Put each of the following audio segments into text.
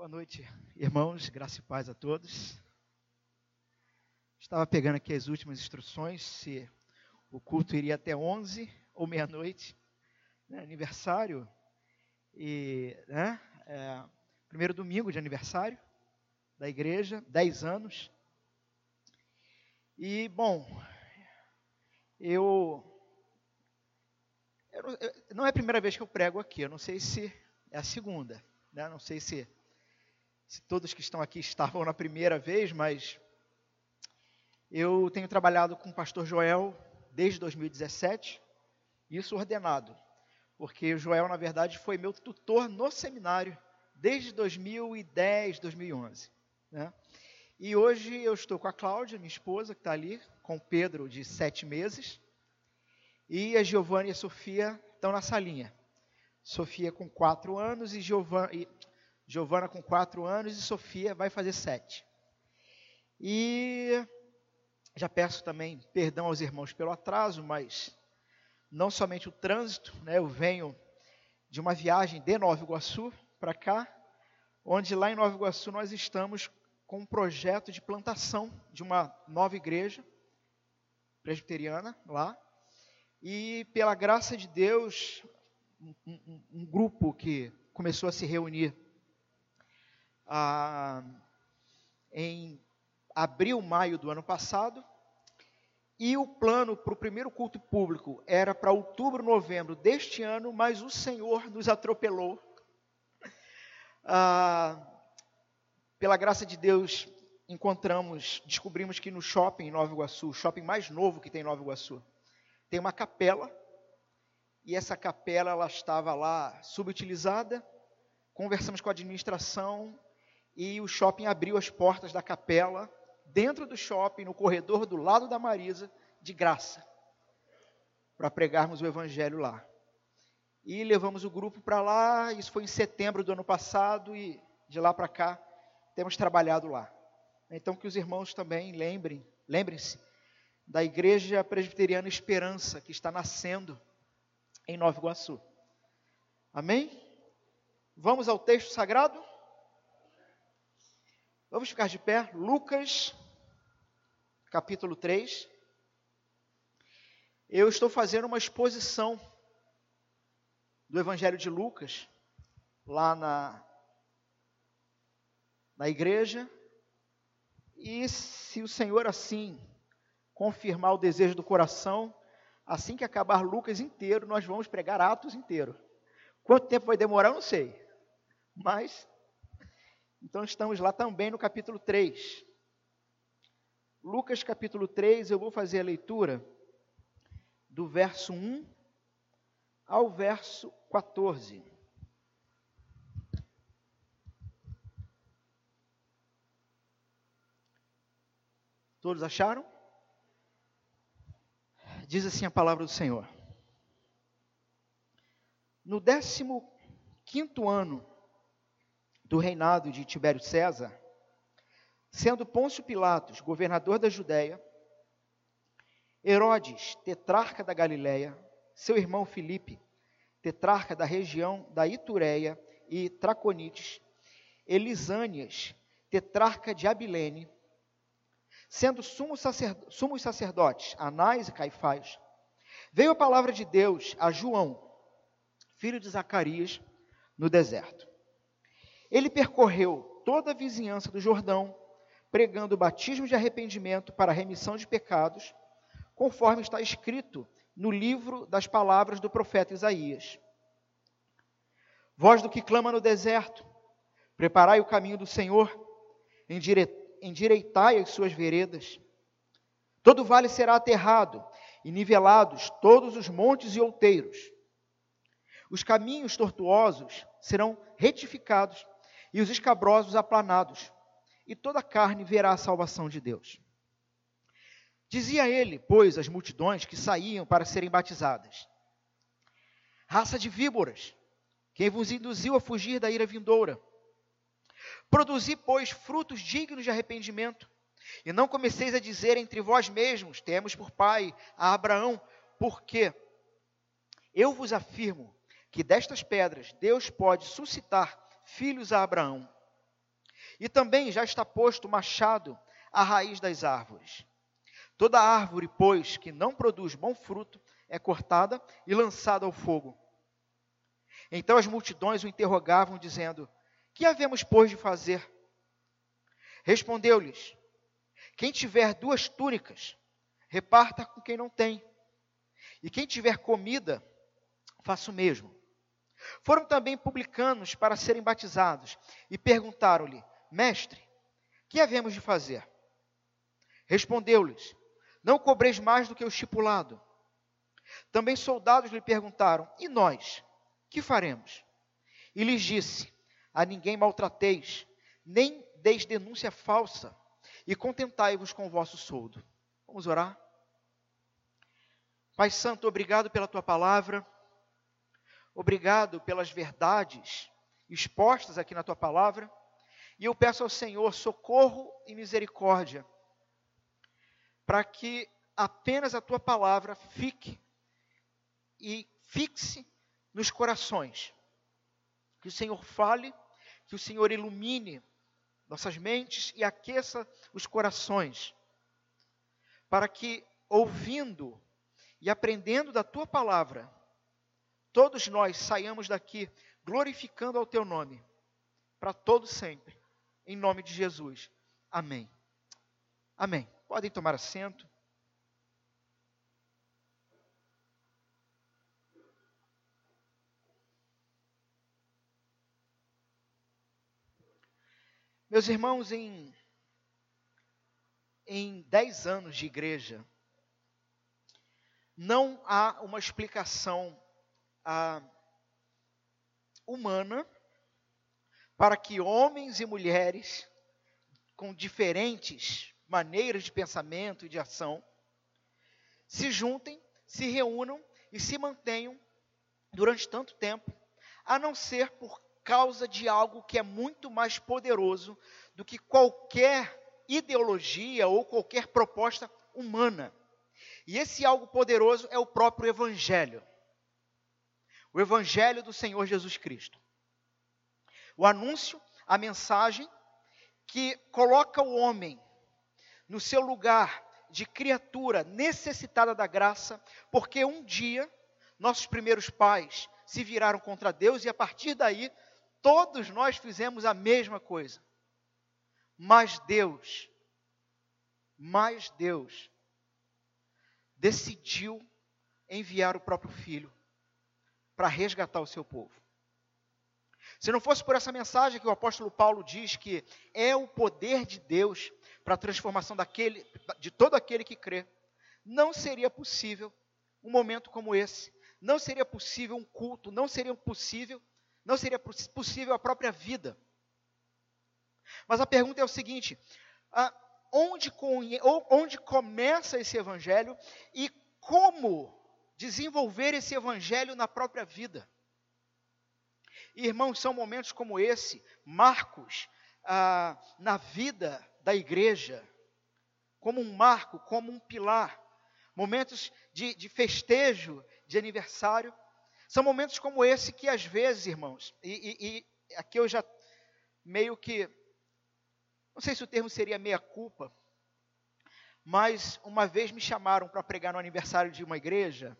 Boa noite, irmãos, graça e paz a todos. Estava pegando aqui as últimas instruções, se o culto iria até 11 ou meia-noite, né, aniversário, e né, é, primeiro domingo de aniversário da igreja, 10 anos. E, bom, eu, eu, não é a primeira vez que eu prego aqui, eu não sei se é a segunda, né, não sei se se todos que estão aqui estavam na primeira vez, mas eu tenho trabalhado com o pastor Joel desde 2017, isso ordenado, porque o Joel, na verdade, foi meu tutor no seminário desde 2010, 2011. Né? E hoje eu estou com a Cláudia, minha esposa, que está ali, com o Pedro, de sete meses, e a Giovana e a Sofia estão na salinha. Sofia com quatro anos e Giovana, Giovana com quatro anos e Sofia vai fazer sete. E já peço também perdão aos irmãos pelo atraso, mas não somente o trânsito, né, eu venho de uma viagem de Nova Iguaçu para cá, onde lá em Nova Iguaçu nós estamos com um projeto de plantação de uma nova igreja presbiteriana lá. E pela graça de Deus, um, um, um grupo que começou a se reunir ah, em abril, maio do ano passado, e o plano para o primeiro culto público era para outubro, novembro deste ano, mas o Senhor nos atropelou. Ah, pela graça de Deus, encontramos, descobrimos que no shopping em Nova Iguaçu, o shopping mais novo que tem em Nova Iguaçu, tem uma capela, e essa capela ela estava lá subutilizada. Conversamos com a administração, e o shopping abriu as portas da capela, dentro do shopping, no corredor do lado da Marisa, de graça, para pregarmos o evangelho lá. E levamos o grupo para lá, isso foi em setembro do ano passado, e de lá para cá temos trabalhado lá. Então que os irmãos também lembrem, lembrem-se da Igreja Presbiteriana Esperança, que está nascendo em Nova Iguaçu. Amém? Vamos ao texto sagrado? Vamos ficar de pé. Lucas, capítulo 3. Eu estou fazendo uma exposição do Evangelho de Lucas, lá na, na igreja. E se o Senhor assim confirmar o desejo do coração, assim que acabar Lucas inteiro, nós vamos pregar Atos inteiro. Quanto tempo vai demorar, eu não sei. Mas então estamos lá também no capítulo 3. Lucas capítulo 3, eu vou fazer a leitura do verso 1 ao verso 14. Todos acharam? Diz assim a palavra do Senhor. No décimo quinto ano do reinado de Tibério César, sendo Pôncio Pilatos governador da Judéia, Herodes, tetrarca da Galiléia, seu irmão Filipe, tetrarca da região da Itureia e Traconites, Elisânias, tetrarca de Abilene, sendo sumos, sacerdotes, sumos sacerdotes Anás e Caifás, veio a palavra de Deus a João, filho de Zacarias, no deserto. Ele percorreu toda a vizinhança do Jordão, pregando o batismo de arrependimento para a remissão de pecados, conforme está escrito no livro das palavras do profeta Isaías. Voz do que clama no deserto, preparai o caminho do Senhor, endireitai as suas veredas. Todo vale será aterrado, e nivelados todos os montes e outeiros. Os caminhos tortuosos serão retificados, e os escabrosos aplanados, e toda a carne verá a salvação de Deus. Dizia ele, pois, às multidões que saíam para serem batizadas: Raça de víboras, quem vos induziu a fugir da ira vindoura? Produzi, pois, frutos dignos de arrependimento, e não comeceis a dizer entre vós mesmos: Temos por pai a Abraão, porque eu vos afirmo que destas pedras Deus pode suscitar filhos a Abraão. E também já está posto o machado à raiz das árvores. Toda árvore, pois, que não produz bom fruto, é cortada e lançada ao fogo. Então as multidões o interrogavam, dizendo: Que havemos, pois, de fazer? Respondeu-lhes: Quem tiver duas túnicas, reparta com quem não tem. E quem tiver comida, faça o mesmo. Foram também publicanos para serem batizados e perguntaram-lhe: Mestre, que havemos de fazer? Respondeu-lhes: Não cobreis mais do que o estipulado. Também soldados lhe perguntaram: E nós, que faremos? E lhes disse: A ninguém maltrateis, nem deis denúncia falsa, e contentai-vos com o vosso soldo. Vamos orar? Pai Santo, obrigado pela tua palavra, obrigado pelas verdades expostas aqui na tua palavra, e eu peço ao Senhor socorro e misericórdia, para que apenas a tua palavra fique e fixe nos corações. Que o Senhor fale, que o Senhor ilumine nossas mentes e aqueça os corações, para que, ouvindo e aprendendo da tua palavra, todos nós saiamos daqui glorificando ao teu nome, para todo sempre, em nome de Jesus. Amém. Amém. Podem tomar assento. Meus irmãos, em, em dez anos de igreja, não há uma explicação ah, humana para que homens e mulheres com diferentes maneiras de pensamento e de ação se juntem, se reúnam e se mantenham durante tanto tempo, a não ser por causa de algo que é muito mais poderoso do que qualquer ideologia ou qualquer proposta humana. E esse algo poderoso é o próprio Evangelho. O Evangelho do Senhor Jesus Cristo. O anúncio, a mensagem que coloca o homem no seu lugar de criatura necessitada da graça, porque um dia nossos primeiros pais se viraram contra Deus e a partir daí Todos nós fizemos a mesma coisa. Mas Deus, mas Deus, decidiu enviar o próprio Filho para resgatar o seu povo. Se não fosse por essa mensagem que o apóstolo Paulo diz que é o poder de Deus para a transformação daquele, de todo aquele que crê, não seria possível um momento como esse, não seria possível um culto, não seria possível não seria possível a própria vida. Mas a pergunta é o seguinte: onde, onde começa esse evangelho e como desenvolver esse evangelho na própria vida? Irmãos, são momentos como esse, marcos ah, na vida da igreja, como um marco, como um pilar, momentos de, de festejo, de aniversário, são momentos como esse que às vezes, irmãos, e, e, e aqui eu já meio que, não sei se o termo seria meia-culpa, mas uma vez me chamaram para pregar no aniversário de uma igreja,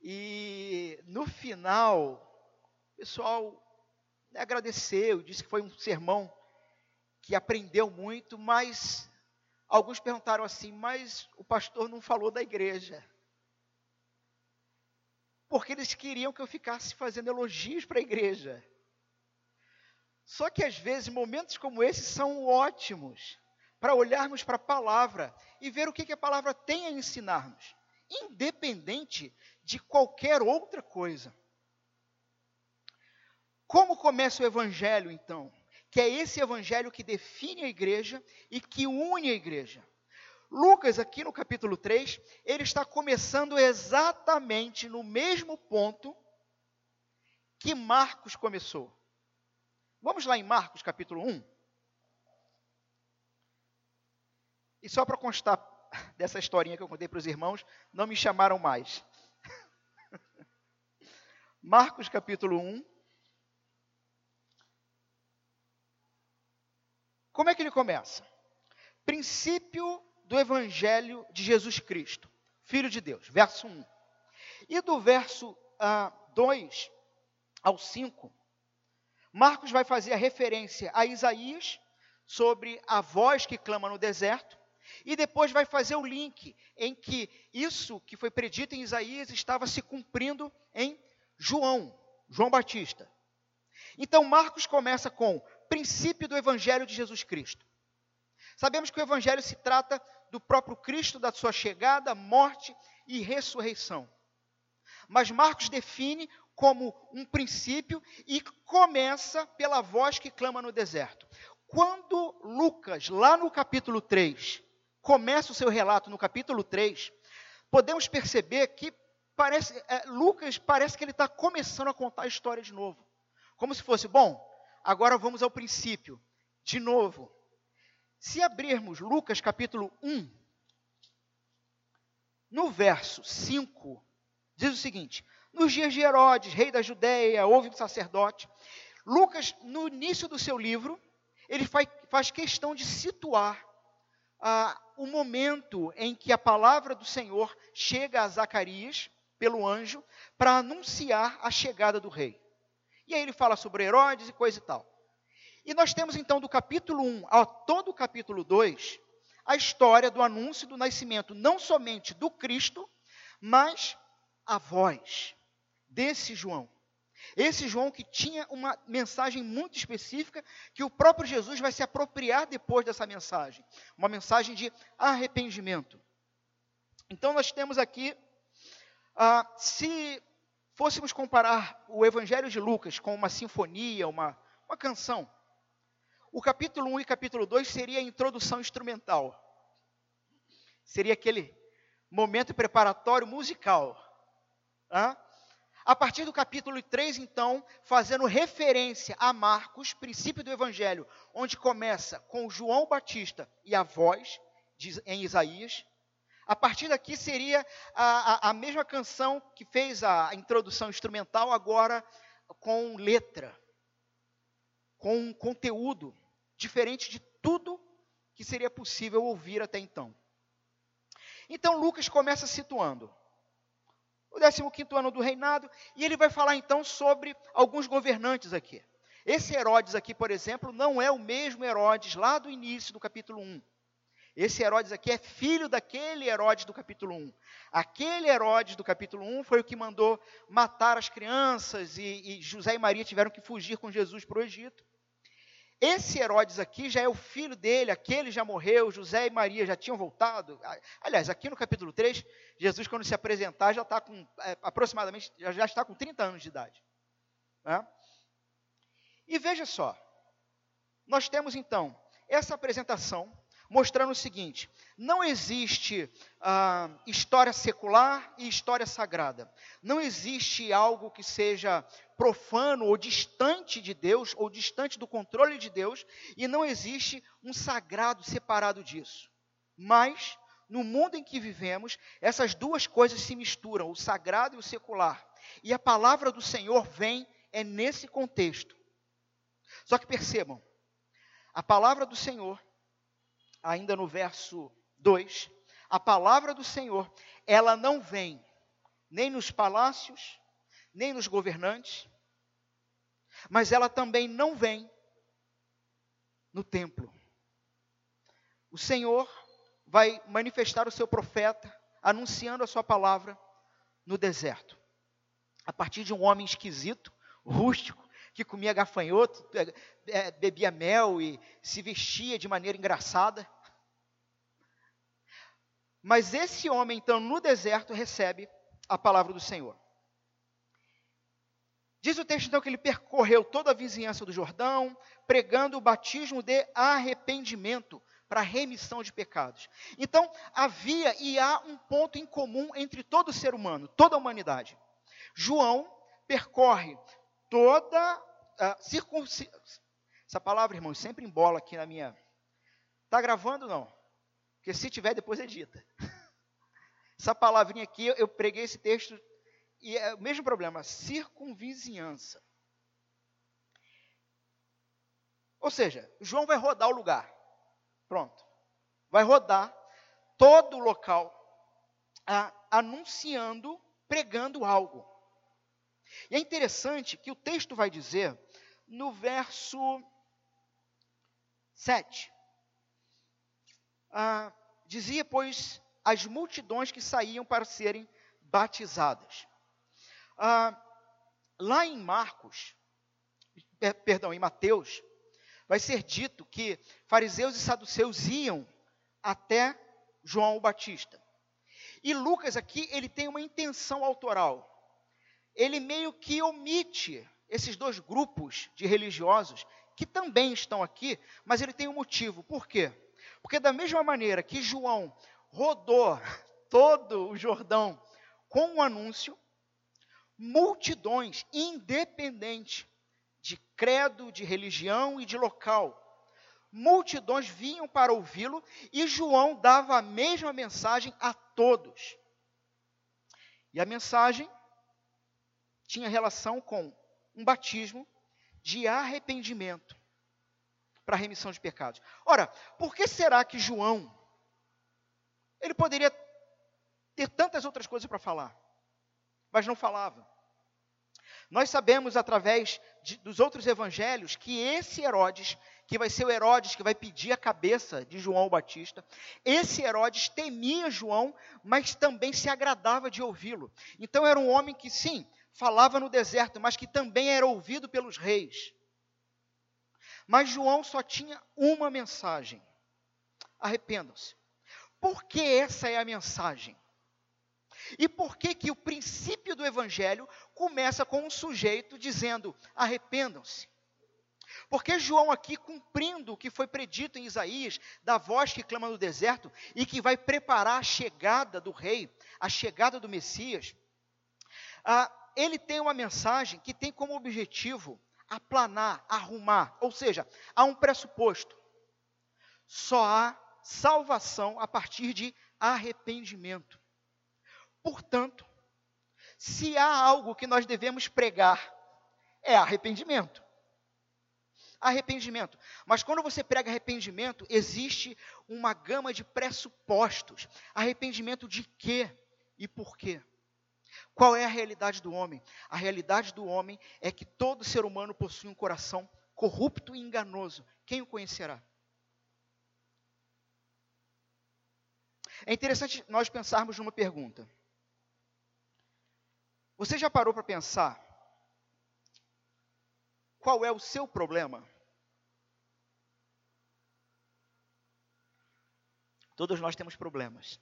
e no final, o pessoal agradeceu, disse que foi um sermão que aprendeu muito, mas alguns perguntaram assim: mas o pastor não falou da igreja porque eles queriam que eu ficasse fazendo elogios para a igreja. Só que às vezes momentos como esses são ótimos para olharmos para a palavra e ver o que, que a palavra tem a ensinar-nos, independente de qualquer outra coisa. Como começa o evangelho então? Que é esse evangelho que define a igreja e que une a igreja. Lucas, aqui no capítulo 3, ele está começando exatamente no mesmo ponto que Marcos começou. Vamos lá em Marcos, capítulo 1. E só para constar dessa historinha que eu contei para os irmãos, não me chamaram mais. Marcos, capítulo 1. Como é que ele começa? Princípio do Evangelho de Jesus Cristo, Filho de Deus, verso 1. E do verso ah, 2 ao 5, Marcos vai fazer a referência a Isaías sobre a voz que clama no deserto, e depois vai fazer o link em que isso que foi predito em Isaías estava se cumprindo em João, João Batista. Então Marcos começa com princípio do evangelho de Jesus Cristo. Sabemos que o evangelho se trata do próprio Cristo, da sua chegada, morte e ressurreição. Mas Marcos define como um princípio e começa pela voz que clama no deserto. Quando Lucas, lá no capítulo 3, começa o seu relato no capítulo 3, podemos perceber que parece, é, Lucas parece que ele está começando a contar a história de novo. Como se fosse, bom, agora vamos ao princípio, de novo. Se abrirmos Lucas capítulo 1, no verso 5, diz o seguinte: Nos dias de Herodes, rei da Judéia, houve um sacerdote. Lucas, no início do seu livro, ele faz, faz questão de situar ah, o momento em que a palavra do Senhor chega a Zacarias, pelo anjo, para anunciar a chegada do rei. E aí ele fala sobre Herodes e coisa e tal. E nós temos então do capítulo 1 a todo o capítulo 2 a história do anúncio do nascimento não somente do Cristo, mas a voz desse João. Esse João que tinha uma mensagem muito específica que o próprio Jesus vai se apropriar depois dessa mensagem, uma mensagem de arrependimento. Então nós temos aqui, ah, se fôssemos comparar o Evangelho de Lucas com uma sinfonia, uma, uma canção, o capítulo 1 e capítulo 2 seria a introdução instrumental. Seria aquele momento preparatório musical. Ah? A partir do capítulo 3, então, fazendo referência a Marcos, princípio do Evangelho, onde começa com João Batista e a voz de, em Isaías. A partir daqui seria a, a, a mesma canção que fez a introdução instrumental, agora com letra, com conteúdo diferente de tudo que seria possível ouvir até então. Então Lucas começa situando o 15 ano do reinado, e ele vai falar então sobre alguns governantes aqui. Esse Herodes aqui, por exemplo, não é o mesmo Herodes lá do início do capítulo 1. Esse Herodes aqui é filho daquele Herodes do capítulo 1. Aquele Herodes do capítulo 1 foi o que mandou matar as crianças e, e José e Maria tiveram que fugir com Jesus para o Egito. Esse Herodes aqui já é o filho dele, aquele já morreu, José e Maria já tinham voltado. Aliás, aqui no capítulo 3, Jesus, quando se apresentar, já está com é, aproximadamente, já, está com 30 anos de idade. Né? E veja só, nós temos então essa apresentação mostrando o seguinte: não existe ah, história secular e história sagrada. Não existe algo que seja profano ou distante de Deus, ou distante do controle de Deus, e não existe um sagrado separado disso. Mas, no mundo em que vivemos, essas duas coisas se misturam, o sagrado e o secular. E a palavra do Senhor vem é nesse contexto. Só que percebam, a palavra do Senhor ainda no verso 2, a palavra do Senhor, ela não vem nem nos palácios, nem nos governantes, mas ela também não vem no templo. O Senhor vai manifestar o seu profeta, anunciando a sua palavra no deserto. A partir de um homem esquisito, rústico, que comia gafanhoto, é, é, bebia mel e se vestia de maneira engraçada. Mas esse homem, então, no deserto, recebe a palavra do Senhor. Diz o texto, então, que ele percorreu toda a vizinhança do Jordão, pregando o batismo de arrependimento para remissão de pecados. Então, havia e há um ponto em comum entre todo ser humano, toda a humanidade. João percorre toda a circuncisão. Essa palavra, irmãos, sempre embola aqui na minha. Está gravando não? Porque se tiver, depois edita. Essa palavrinha aqui, eu preguei esse texto e é o mesmo problema, circunvizinhança. Ou seja, João vai rodar o lugar. Pronto. Vai rodar todo o local, a, anunciando, pregando algo. E é interessante que o texto vai dizer, no verso 7, ah, dizia, pois, as multidões que saíam para serem batizadas. Ah, lá em Marcos, perdão, em Mateus, vai ser dito que fariseus e saduceus iam até João o Batista. E Lucas aqui, ele tem uma intenção autoral. Ele meio que omite esses dois grupos de religiosos que também estão aqui, mas ele tem um motivo. Por quê? Porque da mesma maneira que João rodou todo o Jordão com um anúncio, multidões, independente de credo, de religião e de local, multidões vinham para ouvi-lo e João dava a mesma mensagem a todos. E a mensagem tinha relação com um batismo de arrependimento para remissão de pecados. Ora, por que será que João ele poderia ter tantas outras coisas para falar, mas não falava? Nós sabemos através de, dos outros evangelhos que esse Herodes, que vai ser o Herodes que vai pedir a cabeça de João Batista, esse Herodes temia João, mas também se agradava de ouvi-lo. Então era um homem que, sim, falava no deserto, mas que também era ouvido pelos reis. Mas João só tinha uma mensagem: arrependam-se. Por que essa é a mensagem? E por que que o princípio do evangelho começa com um sujeito dizendo: "Arrependam-se"? Porque João aqui cumprindo o que foi predito em Isaías, da voz que clama no deserto e que vai preparar a chegada do rei, a chegada do Messias, ah, ele tem uma mensagem que tem como objetivo aplanar, arrumar, ou seja, há um pressuposto. Só há salvação a partir de arrependimento. Portanto, se há algo que nós devemos pregar, é arrependimento. Arrependimento. Mas quando você prega arrependimento, existe uma gama de pressupostos. Arrependimento de quê e por quê? Qual é a realidade do homem? A realidade do homem é que todo ser humano possui um coração corrupto e enganoso. Quem o conhecerá? É interessante nós pensarmos numa pergunta. Você já parou para pensar qual é o seu problema? Todos nós temos problemas.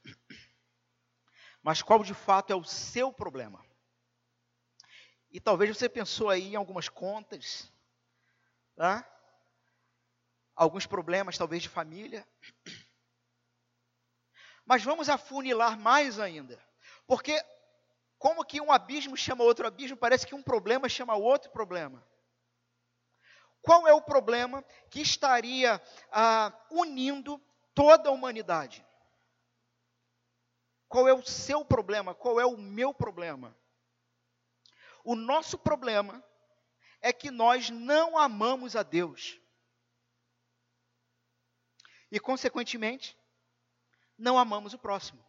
Mas qual de fato é o seu problema? E talvez você pensou aí em algumas contas, tá? alguns problemas, talvez de família. Mas vamos afunilar mais ainda. Porque como que um abismo chama outro abismo, parece que um problema chama outro problema. Qual é o problema que estaria ah, unindo toda a humanidade? Qual é o seu problema? Qual é o meu problema? O nosso problema é que nós não amamos a Deus. E, consequentemente, não amamos o próximo.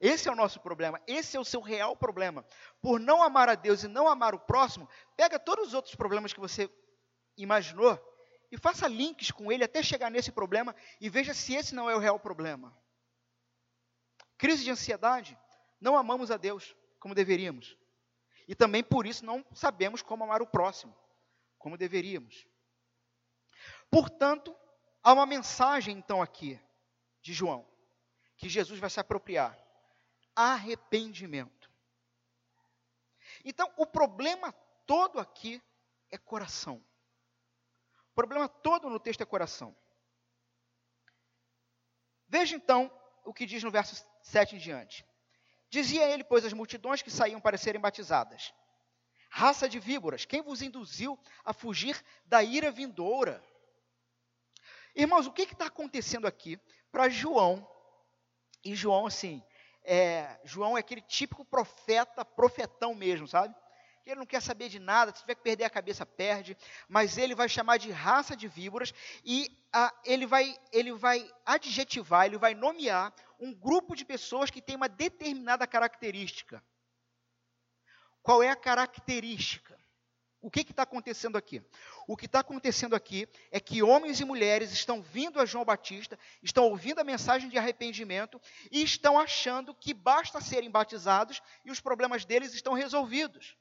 Esse é o nosso problema, esse é o seu real problema. Por não amar a Deus e não amar o próximo, pega todos os outros problemas que você imaginou e faça links com ele até chegar nesse problema e veja se esse não é o real problema. Crise de ansiedade, não amamos a Deus como deveríamos. E também por isso não sabemos como amar o próximo, como deveríamos. Portanto, há uma mensagem então aqui de João, que Jesus vai se apropriar arrependimento. Então, o problema todo aqui é coração. O problema todo no texto é coração. Veja então o que diz no verso 7 em diante. Dizia ele, pois, as multidões que saíam para serem batizadas: Raça de víboras, quem vos induziu a fugir da ira vindoura? Irmãos, o que está acontecendo aqui para João? E João, assim, é, João é aquele típico profeta, profetão mesmo, sabe? Ele não quer saber de nada, se tiver que perder a cabeça, perde, mas ele vai chamar de raça de víboras e ah, ele, vai, ele vai adjetivar, ele vai nomear um grupo de pessoas que tem uma determinada característica. Qual é a característica? O que está acontecendo aqui? O que está acontecendo aqui é que homens e mulheres estão vindo a João Batista, estão ouvindo a mensagem de arrependimento e estão achando que basta serem batizados e os problemas deles estão resolvidos.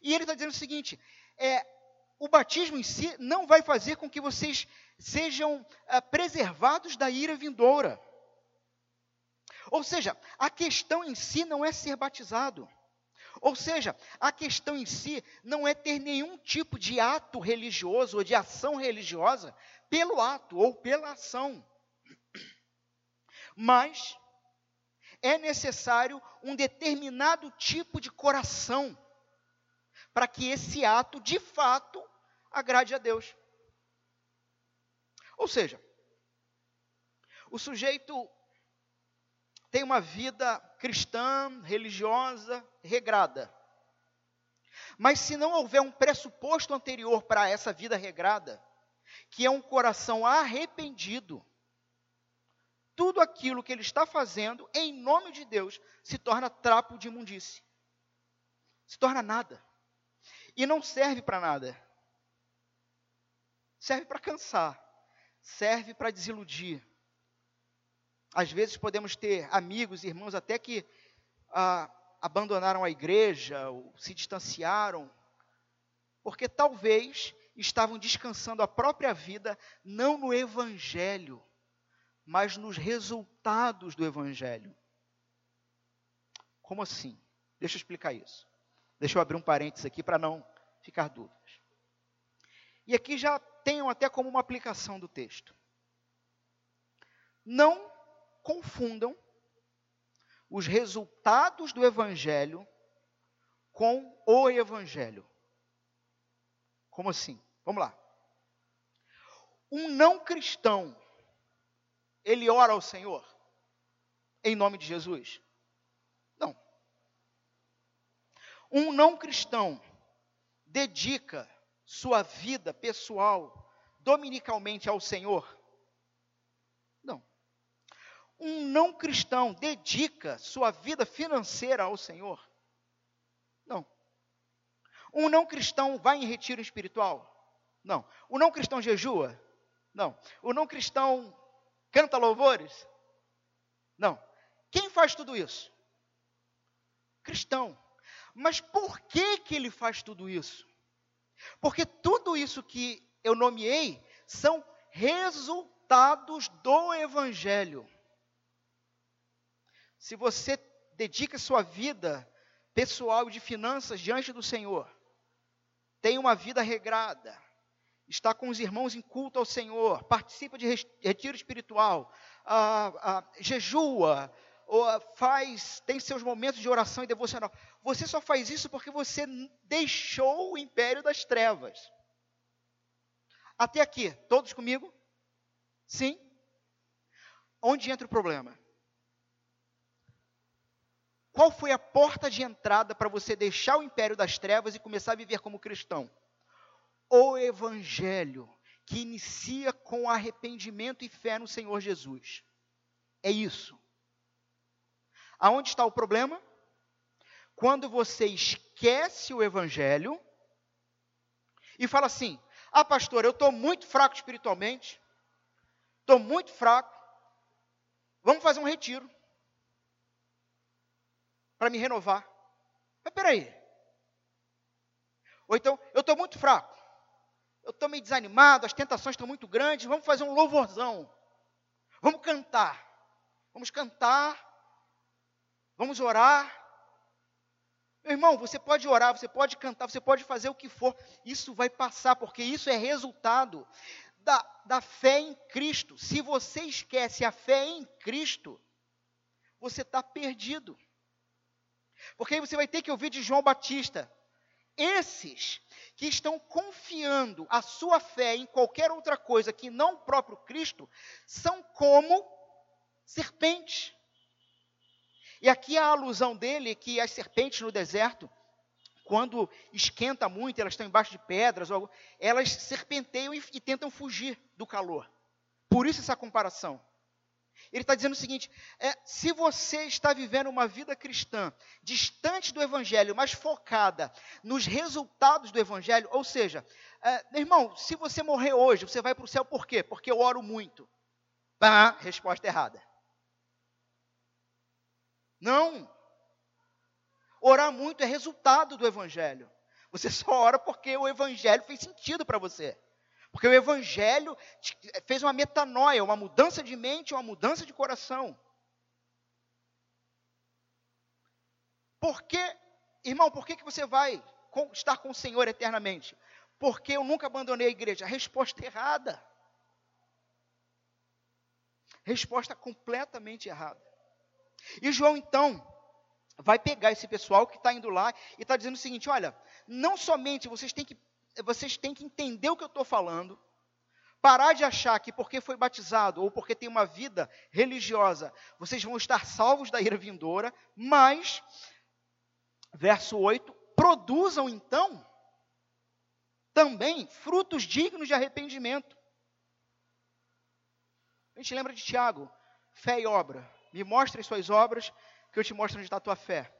E ele está dizendo o seguinte: é, o batismo em si não vai fazer com que vocês sejam ah, preservados da ira vindoura. Ou seja, a questão em si não é ser batizado. Ou seja, a questão em si não é ter nenhum tipo de ato religioso ou de ação religiosa pelo ato ou pela ação. Mas é necessário um determinado tipo de coração para que esse ato, de fato, agrade a Deus. Ou seja, o sujeito tem uma vida cristã, religiosa, regrada. Mas se não houver um pressuposto anterior para essa vida regrada, que é um coração arrependido, tudo aquilo que ele está fazendo, em nome de Deus, se torna trapo de imundície. Se torna nada. E não serve para nada. Serve para cansar. Serve para desiludir às vezes podemos ter amigos, irmãos até que ah, abandonaram a igreja, ou se distanciaram, porque talvez estavam descansando a própria vida não no Evangelho, mas nos resultados do Evangelho. Como assim? Deixa eu explicar isso. Deixa eu abrir um parênteses aqui para não ficar dúvidas. E aqui já tenham até como uma aplicação do texto. Não confundam os resultados do Evangelho com o Evangelho. Como assim? Vamos lá. Um não cristão, ele ora ao Senhor em nome de Jesus? Não. Um não cristão dedica sua vida pessoal dominicalmente ao Senhor? um não cristão dedica sua vida financeira ao Senhor? Não. Um não cristão vai em retiro espiritual? Não. O não cristão jejua? Não. O não cristão canta louvores? Não. Quem faz tudo isso? Cristão. Mas por que que ele faz tudo isso? Porque tudo isso que eu nomeei são resultados do evangelho se você dedica sua vida pessoal e de finanças diante do Senhor, tem uma vida regrada, está com os irmãos em culto ao Senhor, participa de retiro espiritual, ah, ah, jejua, faz, tem seus momentos de oração e devocional. Você só faz isso porque você deixou o império das trevas. Até aqui, todos comigo? Sim? Onde entra o problema? Qual foi a porta de entrada para você deixar o império das trevas e começar a viver como cristão? O Evangelho, que inicia com arrependimento e fé no Senhor Jesus. É isso. Aonde está o problema? Quando você esquece o Evangelho e fala assim: Ah, pastor, eu estou muito fraco espiritualmente, estou muito fraco, vamos fazer um retiro para me renovar. Mas peraí. Ou então, eu estou muito fraco. Eu estou meio desanimado, as tentações estão muito grandes. Vamos fazer um louvorzão. Vamos cantar. Vamos cantar. Vamos orar. Meu irmão, você pode orar, você pode cantar, você pode fazer o que for. Isso vai passar, porque isso é resultado da, da fé em Cristo. Se você esquece a fé em Cristo, você está perdido. Porque aí você vai ter que ouvir de João Batista. Esses que estão confiando a sua fé em qualquer outra coisa que não o próprio Cristo, são como serpentes. E aqui a alusão dele que as serpentes no deserto, quando esquenta muito, elas estão embaixo de pedras, elas serpenteiam e, tentam fugir do calor. Por isso essa comparação. Ele está dizendo o seguinte: é, se você está vivendo uma vida cristã distante do Evangelho, mas focada nos resultados do Evangelho, ou seja, é, meu irmão, se você morrer hoje, você vai para o céu por quê? Porque eu oro muito. Ah, resposta errada. Não. Orar muito é resultado do Evangelho. Você só ora porque o Evangelho fez sentido para você. Porque o Evangelho fez uma metanoia, uma mudança de mente, uma mudança de coração. Por que, irmão, por que, que você vai estar com o Senhor eternamente? Porque eu nunca abandonei a igreja. Resposta errada. Resposta completamente errada. E João, então, vai pegar esse pessoal que está indo lá e está dizendo o seguinte: olha, não somente vocês têm que, vocês têm que entender o que eu estou falando, parar de achar que porque foi batizado ou porque tem uma vida religiosa, vocês vão estar salvos da ira vindoura, mas, verso 8, produzam então também frutos dignos de arrependimento. A gente lembra de Tiago, fé e obra. Me mostre suas obras, que eu te mostro onde está a tua fé.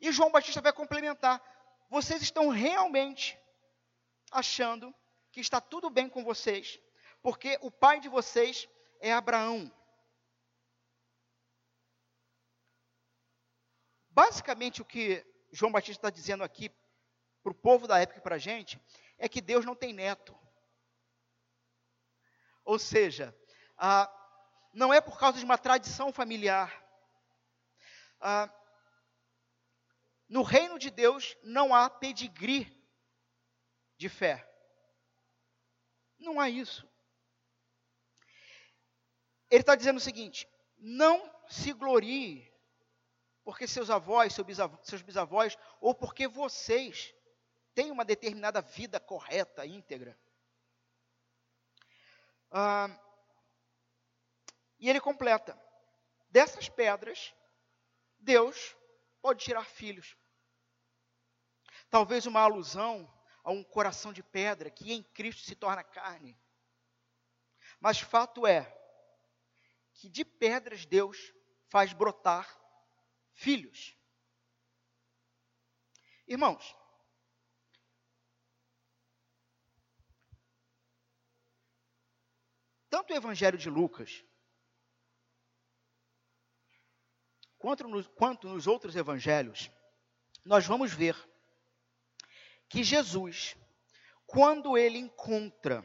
E João Batista vai complementar. Vocês estão realmente achando que está tudo bem com vocês, porque o pai de vocês é Abraão. Basicamente, o que João Batista está dizendo aqui para o povo da época e para a gente é que Deus não tem neto. Ou seja, ah, não é por causa de uma tradição familiar. Ah, no reino de Deus não há pedigree de fé. Não há isso. Ele está dizendo o seguinte: não se glorie porque seus avós, seus bisavós, ou porque vocês têm uma determinada vida correta, íntegra. Ah, e ele completa: dessas pedras, Deus pode tirar filhos. Talvez uma alusão a um coração de pedra que em Cristo se torna carne. Mas fato é que de pedras Deus faz brotar filhos. Irmãos, tanto o Evangelho de Lucas quanto nos, quanto nos outros evangelhos, nós vamos ver que Jesus, quando ele encontra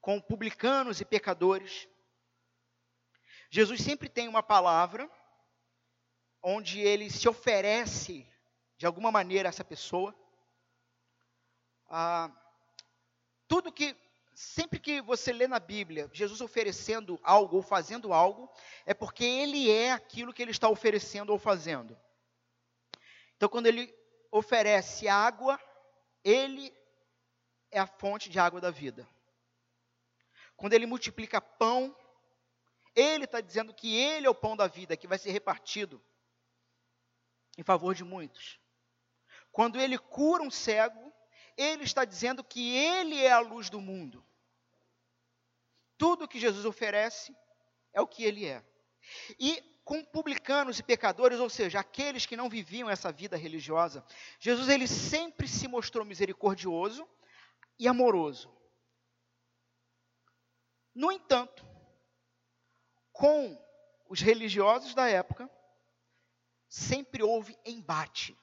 com publicanos e pecadores, Jesus sempre tem uma palavra onde ele se oferece de alguma maneira a essa pessoa. Ah, tudo que sempre que você lê na Bíblia Jesus oferecendo algo ou fazendo algo, é porque ele é aquilo que ele está oferecendo ou fazendo. Então, quando ele oferece água, ele é a fonte de água da vida. Quando ele multiplica pão, ele está dizendo que ele é o pão da vida, que vai ser repartido em favor de muitos. Quando ele cura um cego, ele está dizendo que ele é a luz do mundo. Tudo que Jesus oferece é o que ele é. E com publicanos e pecadores, ou seja, aqueles que não viviam essa vida religiosa, Jesus ele sempre se mostrou misericordioso e amoroso. No entanto, com os religiosos da época, sempre houve embate.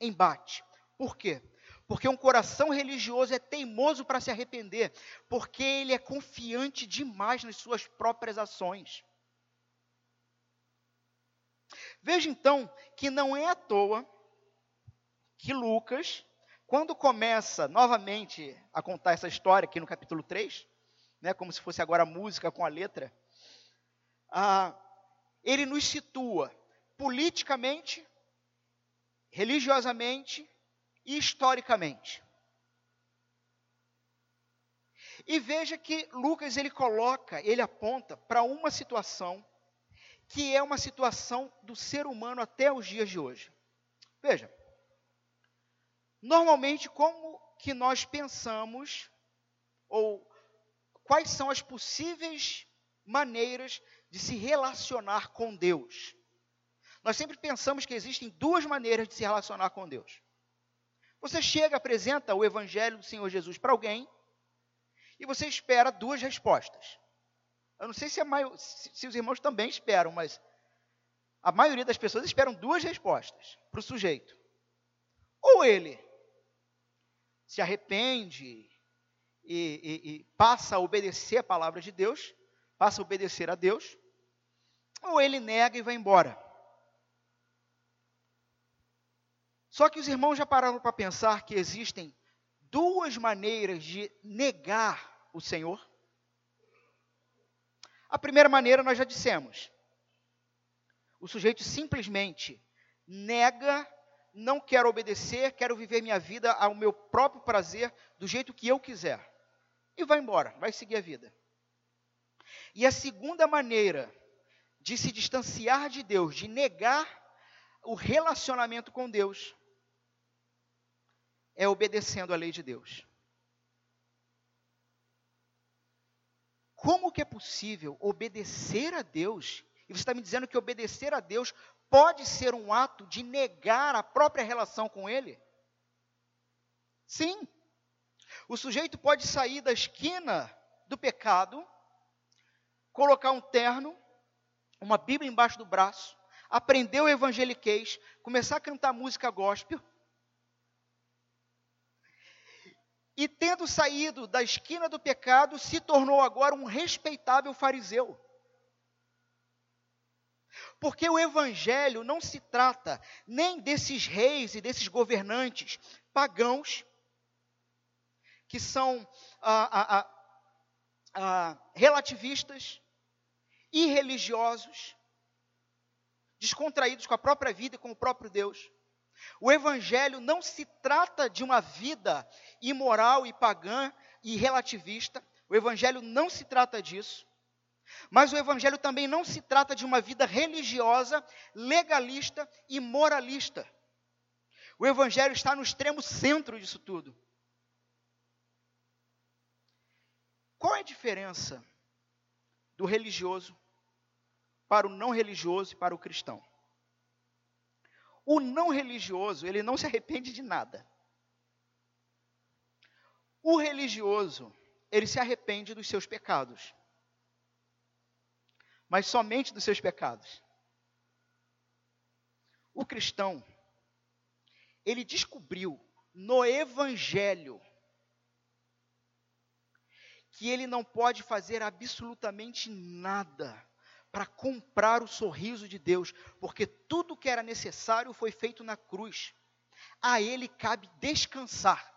Embate. Por quê? Porque um coração religioso é teimoso para se arrepender, porque ele é confiante demais nas suas próprias ações. Veja então que não é à toa que Lucas, quando começa novamente a contar essa história aqui no capítulo 3, né, como se fosse agora música com a letra, ah, ele nos situa politicamente, religiosamente historicamente. E veja que Lucas ele coloca, ele aponta para uma situação que é uma situação do ser humano até os dias de hoje. Veja, normalmente como que nós pensamos ou quais são as possíveis maneiras de se relacionar com Deus? Nós sempre pensamos que existem duas maneiras de se relacionar com Deus. Você chega, apresenta o Evangelho do Senhor Jesus para alguém e você espera duas respostas. Eu não sei se, se os irmãos também esperam, mas a maioria das pessoas esperam duas respostas para o sujeito. Ou ele se arrepende e, e, e, passa a obedecer a palavra de Deus, passa a obedecer a Deus, ou ele nega e vai embora. Só que os irmãos já pararam para pensar que existem duas maneiras de negar o Senhor? A primeira maneira nós já dissemos. O sujeito simplesmente nega, não quero obedecer, quero viver minha vida ao meu próprio prazer, do jeito que eu quiser. E vai embora, vai seguir a vida. E a segunda maneira de se distanciar de Deus, de negar o relacionamento com Deus, é obedecendo a lei de Deus. Como que é possível obedecer a Deus? E você está me dizendo que obedecer a Deus pode ser um ato de negar a própria relação com Ele? Sim. O sujeito pode sair da esquina do pecado, colocar um terno, uma Bíblia embaixo do braço, aprender o evangeliquez, começar a cantar música gospel, e tendo saído da esquina do pecado, se tornou agora um respeitável fariseu. Porque o evangelho não se trata nem desses reis e desses governantes pagãos, que são ah, ah, ah, relativistas, irreligiosos, descontraídos com a própria vida e com o próprio Deus. O Evangelho não se trata de uma vida imoral e pagã e relativista. O Evangelho não se trata disso. Mas o Evangelho também não se trata de uma vida religiosa, legalista e moralista. O Evangelho está no extremo centro disso tudo. Qual é a diferença do religioso para o não religioso e para o cristão? O não religioso, ele não se arrepende de nada. O religioso, ele se arrepende dos seus pecados. Mas somente dos seus pecados. O cristão, ele descobriu no evangelho que ele não pode fazer absolutamente nada para comprar o sorriso de Deus, porque tudo que era necessário foi feito na cruz. A ele cabe descansar.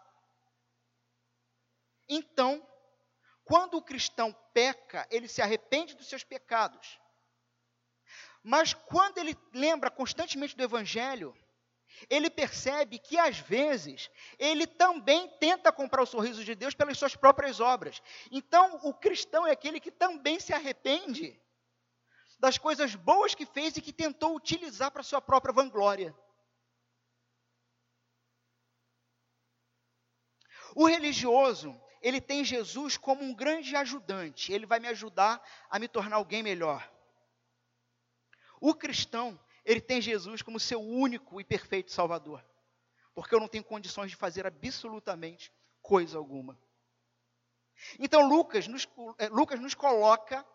Então, quando o cristão peca, ele se arrepende dos seus pecados. Mas quando ele lembra constantemente do evangelho, ele percebe que às vezes ele também tenta comprar o sorriso de Deus pelas suas próprias obras. Então, o cristão é aquele que também se arrepende das coisas boas que fez e que tentou utilizar para sua própria vanglória. O religioso, ele tem Jesus como um grande ajudante, ele vai me ajudar a me tornar alguém melhor. O cristão, ele tem Jesus como seu único e perfeito Salvador, porque eu não tenho condições de fazer absolutamente coisa alguma. Então Lucas nos, eh, Lucas nos coloca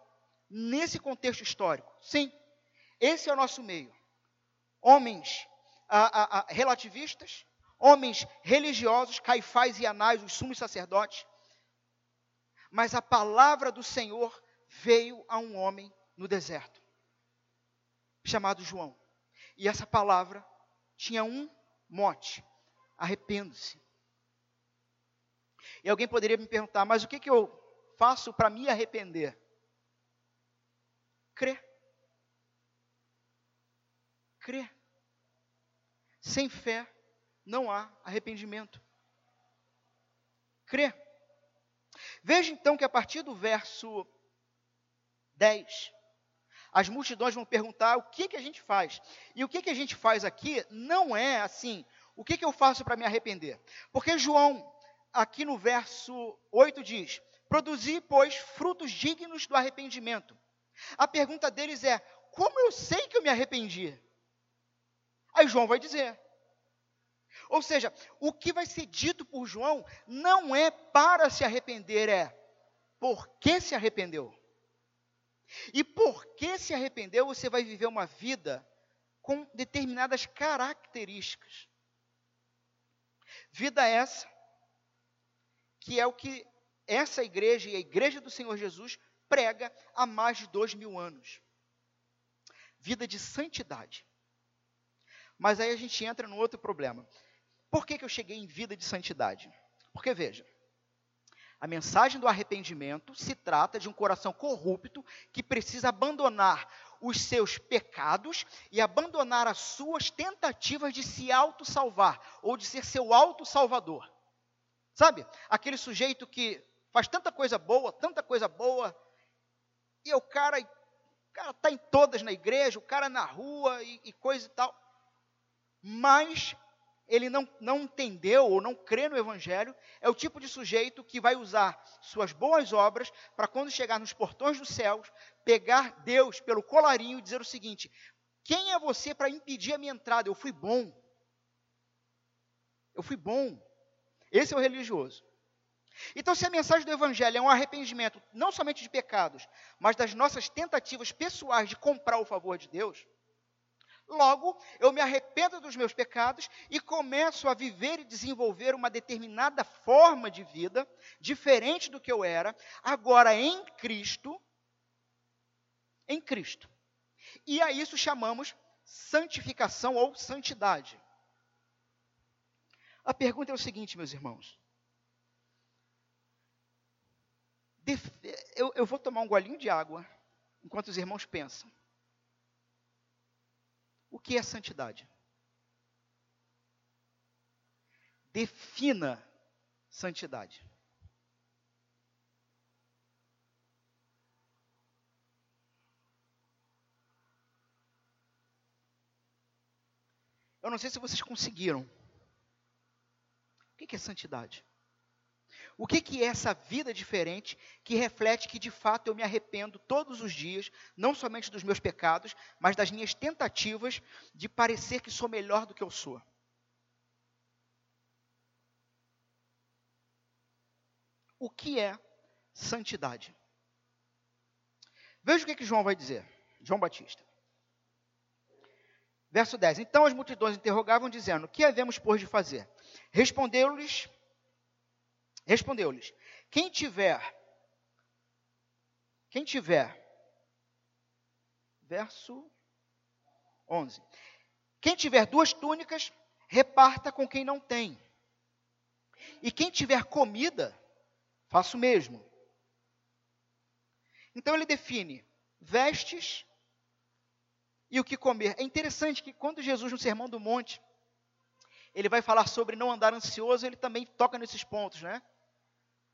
nesse contexto histórico. Sim, esse é o nosso meio. Homens a, a, a, relativistas, homens religiosos, Caifás e Anás, os sumos sacerdotes. Mas a palavra do Senhor veio a um homem no deserto, chamado João. E essa palavra tinha um mote: arrependo-se. E alguém poderia me perguntar, mas o que, que eu faço para me arrepender? Crê. Crê. Sem fé não há arrependimento. Crê. Veja então que a partir do verso 10, as multidões vão perguntar o que, que a gente faz. E o que, que a gente faz aqui não é assim, o que, que eu faço para me arrepender? Porque João, aqui no verso 8, diz: Produzi, pois, frutos dignos do arrependimento. A pergunta deles é: como eu sei que eu me arrependi? Aí João vai dizer. Ou seja, o que vai ser dito por João não é para se arrepender, é por que se arrependeu. E porque se arrependeu, você vai viver uma vida com determinadas características. Vida essa que é o que essa igreja e a igreja do Senhor Jesus prega há mais de dois mil anos. Vida de santidade. Mas aí a gente entra no outro problema. Por que, que eu cheguei em vida de santidade? Porque veja, a mensagem do arrependimento se trata de um coração corrupto que precisa abandonar os seus pecados e abandonar as suas tentativas de se auto-salvar ou de ser seu auto-salvador. Sabe? Aquele sujeito que faz tanta coisa boa, tanta coisa boa, e o cara o cara está em todas na igreja, o cara na rua e, e coisa e tal, mas ele não, não entendeu ou não crê no Evangelho, é o tipo de sujeito que vai usar suas boas obras para, quando chegar nos portões dos céus, pegar Deus pelo colarinho e dizer o seguinte: Quem é você para impedir a minha entrada? Eu fui bom. Eu fui bom. Esse é o religioso. Então, se a mensagem do Evangelho é um arrependimento não somente de pecados, mas das nossas tentativas pessoais de comprar o favor de Deus, Logo, eu me arrependo dos meus pecados e começo a viver e desenvolver uma determinada forma de vida, diferente do que eu era, agora em Cristo. Em Cristo. E a isso chamamos santificação ou santidade. A pergunta é o seguinte, meus irmãos. Eu, eu vou tomar um golinho de água enquanto os irmãos pensam. O que é santidade? Defina santidade. Eu não sei se vocês conseguiram. O que é santidade? O que, que é essa vida diferente que reflete que de fato eu me arrependo todos os dias, não somente dos meus pecados, mas das minhas tentativas de parecer que sou melhor do que eu sou? O que é santidade? Veja o que, que João vai dizer, João Batista. Verso 10: Então as multidões interrogavam, dizendo: Que havemos, por de fazer? Respondeu-lhes Respondeu-lhes: Quem tiver, quem tiver, verso 11: Quem tiver duas túnicas, reparta com quem não tem. E quem tiver comida, faça o mesmo. Então ele define vestes e o que comer. É interessante que quando Jesus, no Sermão do Monte, ele vai falar sobre não andar ansioso, ele também toca nesses pontos, né?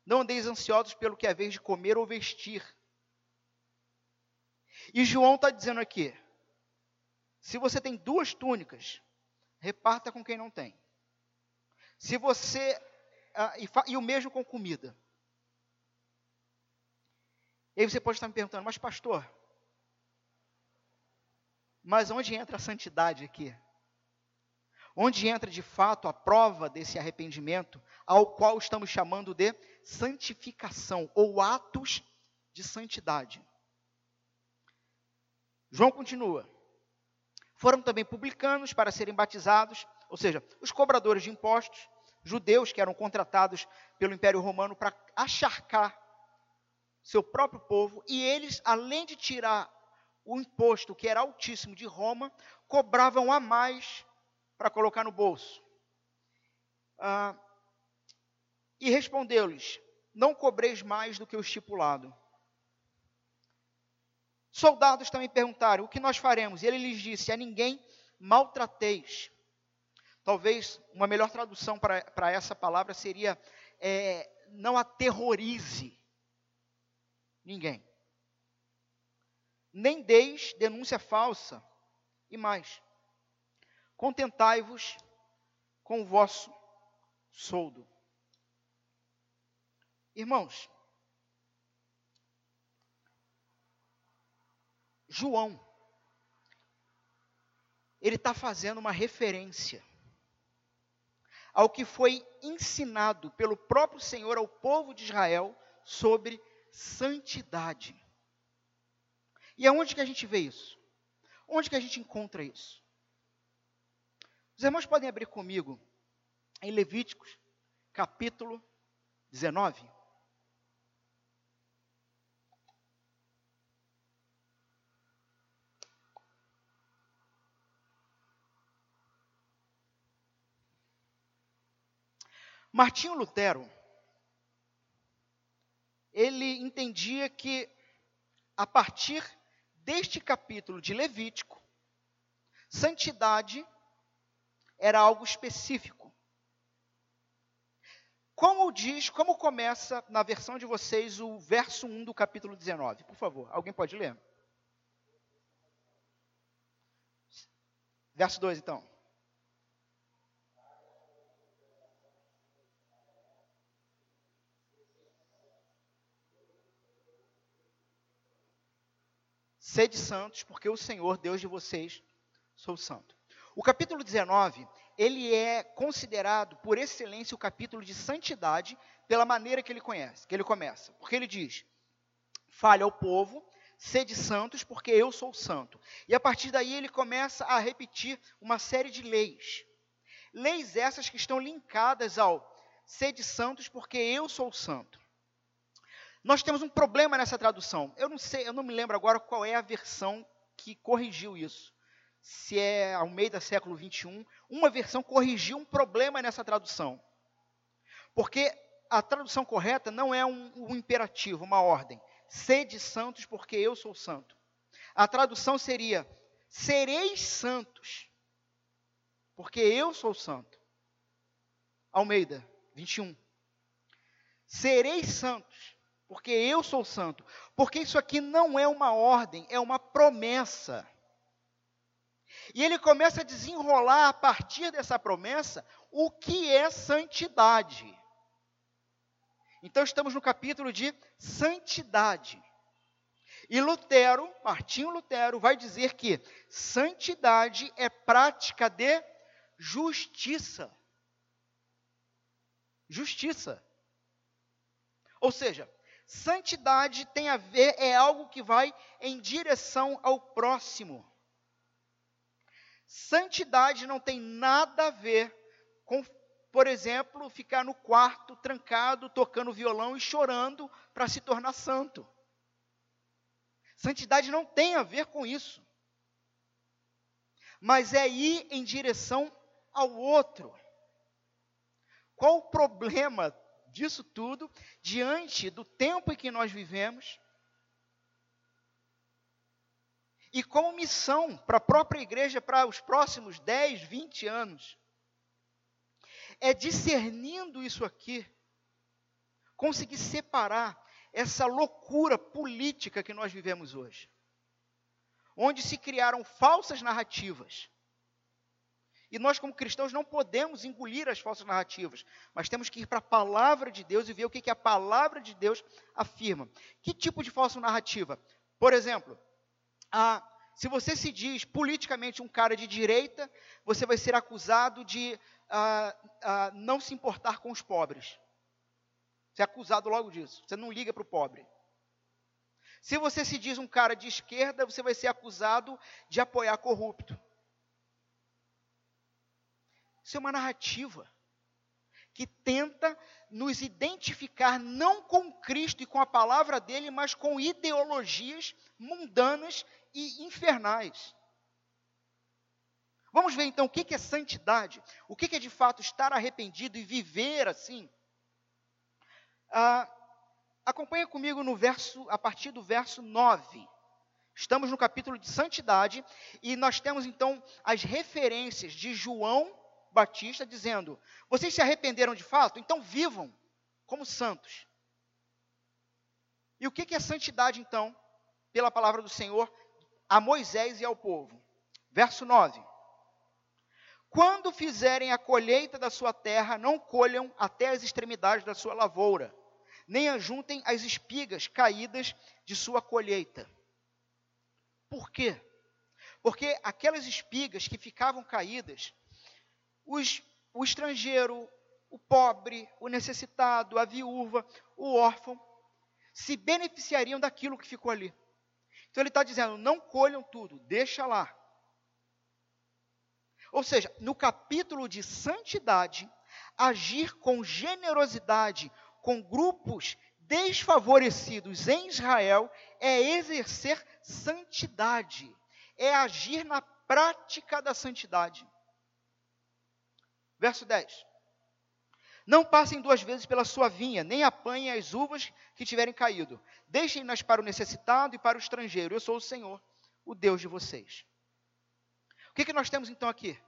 Não andeis ansiosos pelo que é vez de comer ou vestir. E João está dizendo aqui: se você tem duas túnicas, reparta com quem não tem. Se você. Ah, e, e, o mesmo com comida. E aí você pode estar me perguntando, mas pastor, mas onde entra a santidade aqui? Onde entra de fato a prova desse arrependimento, ao qual estamos chamando de santificação ou atos de santidade. João continua. Foram também publicanos para serem batizados, ou seja, os cobradores de impostos, judeus que eram contratados pelo Império Romano para acharcar seu próprio povo, e eles, além de tirar o imposto que era altíssimo de Roma, cobravam a mais para colocar no bolso. Ah, e respondeu-lhes: Não cobreis mais do que o estipulado. Soldados também perguntaram: O que nós faremos? E ele lhes disse: A ninguém maltrateis. Talvez uma melhor tradução para essa palavra seria: é, Não aterrorize ninguém. nem deis denúncia falsa. E mais, contentai-vos com o vosso soldo. Irmãos, João, ele está fazendo uma referência ao que foi ensinado pelo próprio Senhor ao povo de Israel sobre santidade. E aonde que a gente vê isso? Onde que a gente encontra isso? Os irmãos podem abrir comigo em Levíticos, capítulo 19. Martinho Lutero, ele entendia que a partir deste capítulo de Levítico, santidade era algo específico. Como diz, como começa na versão de vocês o verso 1 do capítulo 19? Por favor, alguém pode ler? Verso 2 então. Sede santos, porque o Senhor, Deus de vocês, sou santo. O capítulo 19, ele é considerado por excelência o capítulo de santidade pela maneira que ele conhece, que ele começa. Porque ele diz: "Fale ao povo, sede santos, porque eu sou santo". E a partir daí ele começa a repetir uma série de leis. Leis essas que estão linkadas ao sede santos, porque eu sou santo. Nós temos um problema nessa tradução. Eu não sei, eu não me lembro agora qual é a versão que corrigiu isso. Se é ao meio do século 21, uma versão corrigiu um problema nessa tradução. Porque a tradução correta não é um, um imperativo, uma ordem. Sede santos, porque eu sou santo. A tradução seria: sereis santos, porque eu sou santo. Almeida, 21. Sereis santos, porque eu sou santo. Porque isso aqui não é uma ordem, é uma promessa. E ele começa a desenrolar a partir dessa promessa o que é santidade. Então estamos no capítulo de santidade. E Lutero, Martinho Lutero, vai dizer que santidade é prática de justiça. Justiça. Ou seja, Santidade tem a ver, é algo que vai em direção ao próximo. Santidade não tem nada a ver com, por exemplo, ficar no quarto trancado, tocando violão e chorando para se tornar santo. Santidade não tem a ver com isso. Mas é ir em direção ao outro. Qual o problema disso tudo, diante do tempo em que nós vivemos, e como missão para a própria igreja para os próximos 10, 20 anos, é discernindo isso aqui, conseguir separar essa loucura política que nós vivemos hoje, onde se criaram falsas narrativas e nós, como cristãos, não podemos engolir as falsas narrativas, mas temos que ir para a palavra de Deus e ver o que, que a palavra de Deus afirma. Que tipo de falsa narrativa? Por exemplo, a, se você se diz politicamente um cara de direita, você vai ser acusado de a, a, não se importar com os pobres. Você é acusado logo disso. Você não liga para o pobre. Se você se diz um cara de esquerda, você vai ser acusado de apoiar corrupto. Isso é uma narrativa que tenta nos identificar não com Cristo e com a palavra dele, mas com ideologias mundanas e infernais. Vamos ver então o que é santidade, o que é de fato estar arrependido e viver assim. Ah, acompanha comigo no verso, a partir do verso 9. Estamos no capítulo de santidade e nós temos então as referências de João Batista dizendo: Vocês se arrependeram de fato? Então vivam como santos. E o que é santidade, então, pela palavra do Senhor, a Moisés e ao povo. Verso 9: Quando fizerem a colheita da sua terra, não colham até as extremidades da sua lavoura, nem ajuntem as espigas caídas de sua colheita. Por quê? Porque aquelas espigas que ficavam caídas, os, o estrangeiro, o pobre, o necessitado, a viúva, o órfão, se beneficiariam daquilo que ficou ali. Então ele está dizendo: não colham tudo, deixa lá. Ou seja, no capítulo de santidade, agir com generosidade com grupos desfavorecidos em Israel é exercer santidade, é agir na prática da santidade. Verso 10. Não passem duas vezes pela sua vinha, nem apanhem as uvas que tiverem caído. Deixem-nas para o necessitado e para o estrangeiro. Eu sou o Senhor, o Deus de vocês. O que, que nós temos então aqui?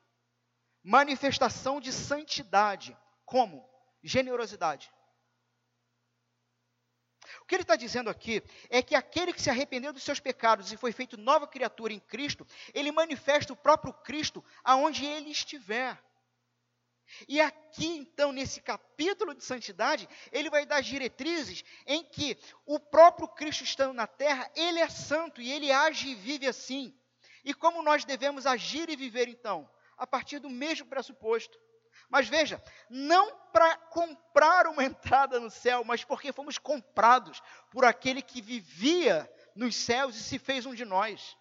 Manifestação de santidade. Como? Generosidade. O que ele está dizendo aqui é que aquele que se arrependeu dos seus pecados e foi feito nova criatura em Cristo, ele manifesta o próprio Cristo aonde ele estiver. E aqui, então, nesse capítulo de santidade, ele vai dar diretrizes em que o próprio Cristo estando na terra, ele é santo e ele age e vive assim. E como nós devemos agir e viver, então? A partir do mesmo pressuposto. Mas veja, não para comprar uma entrada no céu, mas porque fomos comprados por aquele que vivia nos céus e se fez um de nós,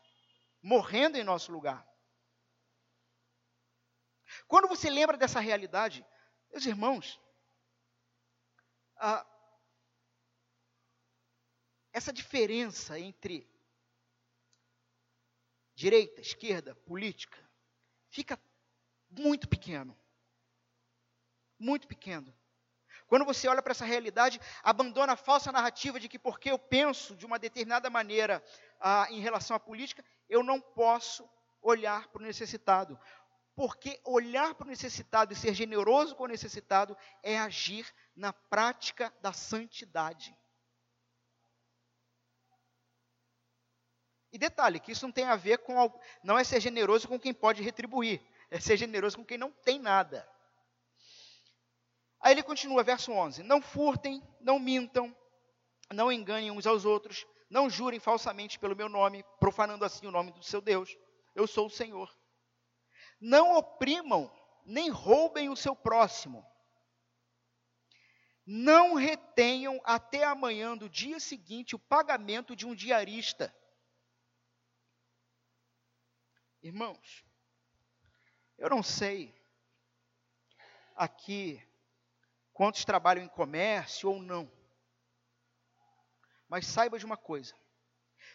morrendo em nosso lugar. Quando você lembra dessa realidade, meus irmãos, essa diferença entre direita, esquerda, política, fica muito pequeno. Muito pequeno. Quando você olha para essa realidade, abandona a falsa narrativa de que porque eu penso de uma determinada maneira ah, em relação à política, eu não posso olhar para o necessitado porque olhar para o necessitado e ser generoso com o necessitado é agir na prática da santidade. E detalhe, que isso não tem a ver com, não é ser generoso com quem pode retribuir, é ser generoso com quem não tem nada. Aí ele continua, verso 11: Não furtem, não mintam, não enganem uns aos outros, não jurem falsamente pelo meu nome, profanando assim o nome do seu Deus. Eu sou o Senhor. Não oprimam, nem roubem o seu próximo. Não retenham até amanhã do dia seguinte o pagamento de um diarista. Irmãos, eu não sei aqui quantos trabalham em comércio ou não. Mas saiba de uma coisa: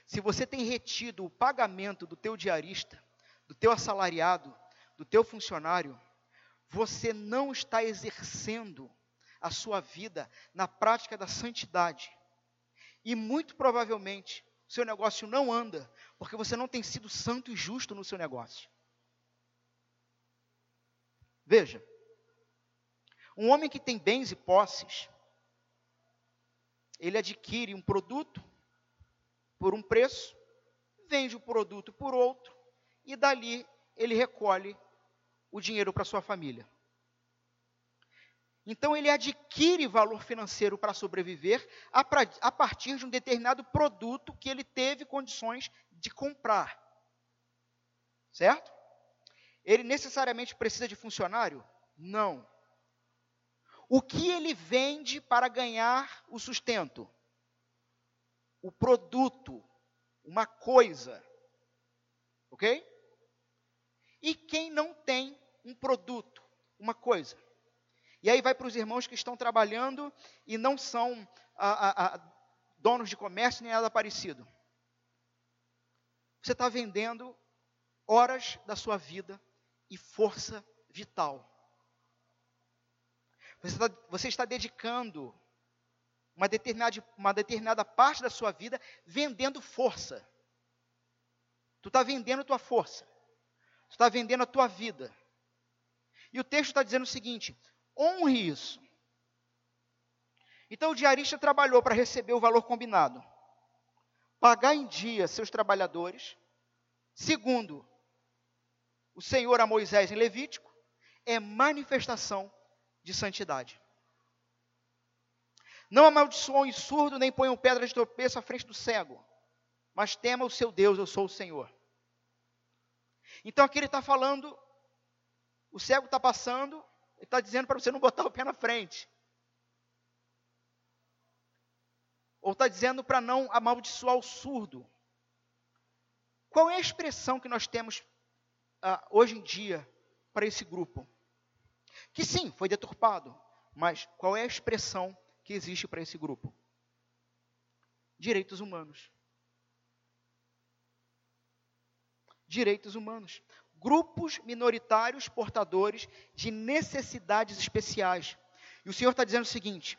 se você tem retido o pagamento do teu diarista, do teu assalariado, do teu funcionário, você não está exercendo a sua vida na prática da santidade. E muito provavelmente, seu negócio não anda, porque você não tem sido santo e justo no seu negócio. Veja, um homem que tem bens e posses, ele adquire um produto por um preço, vende o produto por outro, e dali ele recolhe o dinheiro para sua família. Então ele adquire valor financeiro para sobreviver a, pra, a, partir de um determinado produto que ele teve condições de comprar. Certo? Ele necessariamente precisa de funcionário? Não. O que ele vende para ganhar o sustento? O produto, uma coisa. Ok? E quem não tem um produto, uma coisa. E aí vai para os irmãos que estão trabalhando e não são a, a, a, donos de comércio nem nada parecido. Você está vendendo horas da sua vida e força vital. Você está, você está dedicando uma determinada, uma determinada parte da sua vida vendendo força. Tu está vendendo tua força. Tu está vendendo a tua vida. E o texto está dizendo o seguinte: honre isso. Então o diarista trabalhou para receber o valor combinado, pagar em dia seus trabalhadores, segundo o Senhor a Moisés em Levítico, é manifestação de santidade. Não amaldiçoem surdo, nem ponham pedra de tropeço à frente do cego, mas tema o seu Deus, eu sou o Senhor. Então aqui ele está falando, o cego está passando, ele está dizendo para você não botar o pé na frente. Ou está dizendo para não amaldiçoar o surdo. Qual é a expressão que nós temos uh, hoje em dia para esse grupo? Que sim, foi deturpado, mas qual é a expressão que existe para esse grupo? Direitos humanos. Direitos humanos. Grupos minoritários portadores de necessidades especiais. E o Senhor está dizendo o seguinte: